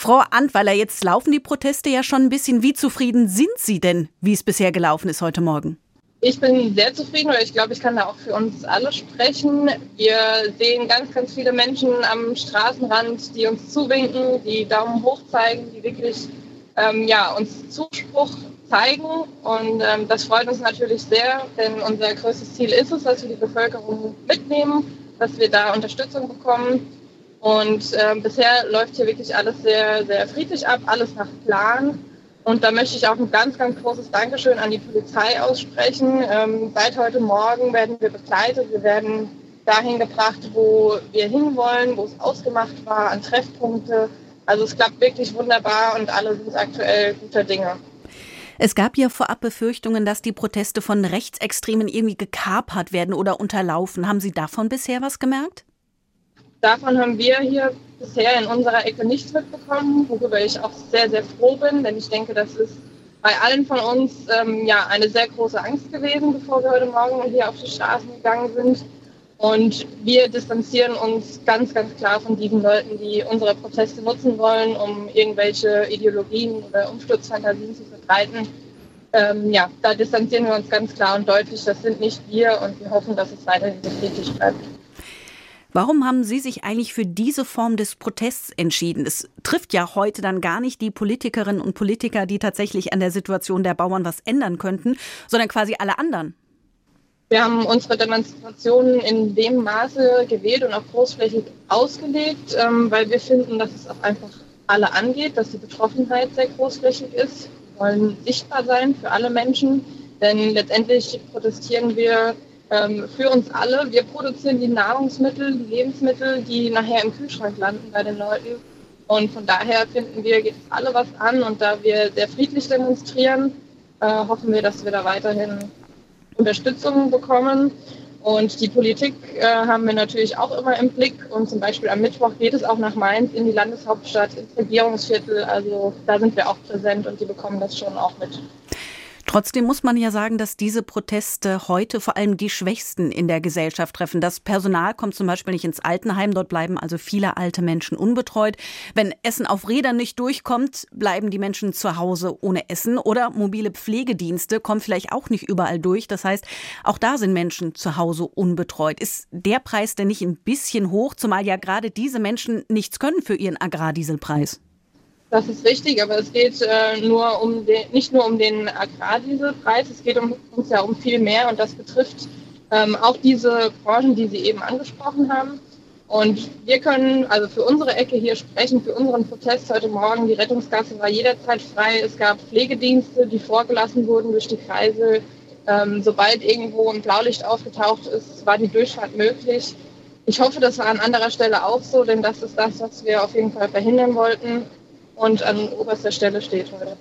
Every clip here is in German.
Frau Antweiler, jetzt laufen die Proteste ja schon ein bisschen. Wie zufrieden sind Sie denn, wie es bisher gelaufen ist heute Morgen? Ich bin sehr zufrieden, weil ich glaube, ich kann da auch für uns alle sprechen. Wir sehen ganz, ganz viele Menschen am Straßenrand, die uns zuwinken, die Daumen hoch zeigen, die wirklich ähm, ja, uns Zuspruch zeigen. Und ähm, das freut uns natürlich sehr, denn unser größtes Ziel ist es, dass wir die Bevölkerung mitnehmen, dass wir da Unterstützung bekommen. Und ähm, bisher läuft hier wirklich alles sehr, sehr friedlich ab, alles nach Plan. Und da möchte ich auch ein ganz, ganz großes Dankeschön an die Polizei aussprechen. Ähm, seit heute Morgen werden wir begleitet. Wir werden dahin gebracht, wo wir hinwollen, wo es ausgemacht war, an Treffpunkte. Also es klappt wirklich wunderbar und alle sind aktuell guter Dinge. Es gab ja vorab Befürchtungen, dass die Proteste von Rechtsextremen irgendwie gekapert werden oder unterlaufen. Haben Sie davon bisher was gemerkt? Davon haben wir hier bisher in unserer Ecke nichts mitbekommen, worüber ich auch sehr, sehr froh bin, denn ich denke, das ist bei allen von uns ähm, ja eine sehr große Angst gewesen, bevor wir heute Morgen hier auf die Straßen gegangen sind. Und wir distanzieren uns ganz, ganz klar von diesen Leuten, die unsere Proteste nutzen wollen, um irgendwelche Ideologien oder Umsturzfantasien zu verbreiten. Ähm, ja, da distanzieren wir uns ganz klar und deutlich. Das sind nicht wir und wir hoffen, dass es weiterhin so friedlich bleibt. Warum haben Sie sich eigentlich für diese Form des Protests entschieden? Es trifft ja heute dann gar nicht die Politikerinnen und Politiker, die tatsächlich an der Situation der Bauern was ändern könnten, sondern quasi alle anderen. Wir haben unsere Demonstrationen in dem Maße gewählt und auch großflächig ausgelegt, ähm, weil wir finden, dass es auch einfach alle angeht, dass die Betroffenheit sehr großflächig ist. Wir wollen sichtbar sein für alle Menschen, denn letztendlich protestieren wir ähm, für uns alle. Wir produzieren die Nahrungsmittel, die Lebensmittel, die nachher im Kühlschrank landen bei den Leuten. Und von daher finden wir, geht es alle was an. Und da wir sehr friedlich demonstrieren, äh, hoffen wir, dass wir da weiterhin Unterstützung bekommen. Und die Politik äh, haben wir natürlich auch immer im Blick. Und zum Beispiel am Mittwoch geht es auch nach Mainz in die Landeshauptstadt, ins Regierungsviertel. Also da sind wir auch präsent und die bekommen das schon auch mit. Trotzdem muss man ja sagen, dass diese Proteste heute vor allem die Schwächsten in der Gesellschaft treffen. Das Personal kommt zum Beispiel nicht ins Altenheim. Dort bleiben also viele alte Menschen unbetreut. Wenn Essen auf Rädern nicht durchkommt, bleiben die Menschen zu Hause ohne Essen. Oder mobile Pflegedienste kommen vielleicht auch nicht überall durch. Das heißt, auch da sind Menschen zu Hause unbetreut. Ist der Preis denn nicht ein bisschen hoch, zumal ja gerade diese Menschen nichts können für ihren Agrardieselpreis? Das ist richtig, aber es geht äh, nur um den, nicht nur um den Agrardieselpreis, es geht um, uns ja um viel mehr und das betrifft ähm, auch diese Branchen, die Sie eben angesprochen haben. Und wir können also für unsere Ecke hier sprechen, für unseren Protest heute Morgen. Die Rettungsgasse war jederzeit frei. Es gab Pflegedienste, die vorgelassen wurden durch die Kreise. Ähm, sobald irgendwo ein Blaulicht aufgetaucht ist, war die Durchfahrt möglich. Ich hoffe, das war an anderer Stelle auch so, denn das ist das, was wir auf jeden Fall verhindern wollten und an oberster Stelle steht heute.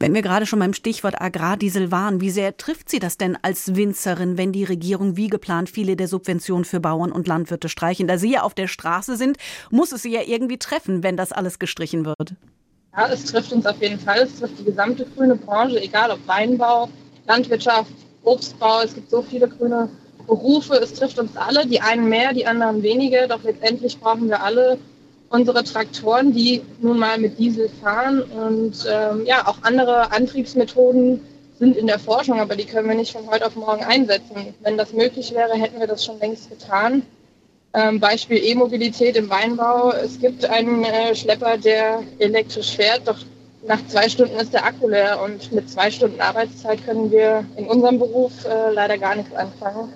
Wenn wir gerade schon beim Stichwort Agrardiesel waren, wie sehr trifft Sie das denn als Winzerin, wenn die Regierung wie geplant viele der Subventionen für Bauern und Landwirte streichen? Da Sie ja auf der Straße sind, muss es Sie ja irgendwie treffen, wenn das alles gestrichen wird. Ja, es trifft uns auf jeden Fall. Es trifft die gesamte grüne Branche, egal ob Weinbau, Landwirtschaft, Obstbau. Es gibt so viele grüne Berufe. Es trifft uns alle, die einen mehr, die anderen weniger. Doch letztendlich brauchen wir alle unsere Traktoren, die nun mal mit Diesel fahren und ähm, ja, auch andere Antriebsmethoden sind in der Forschung, aber die können wir nicht von heute auf morgen einsetzen. Wenn das möglich wäre, hätten wir das schon längst getan. Ähm, Beispiel E-Mobilität im Weinbau. Es gibt einen äh, Schlepper, der elektrisch fährt, doch nach zwei Stunden ist der Akku leer und mit zwei Stunden Arbeitszeit können wir in unserem Beruf äh, leider gar nichts anfangen.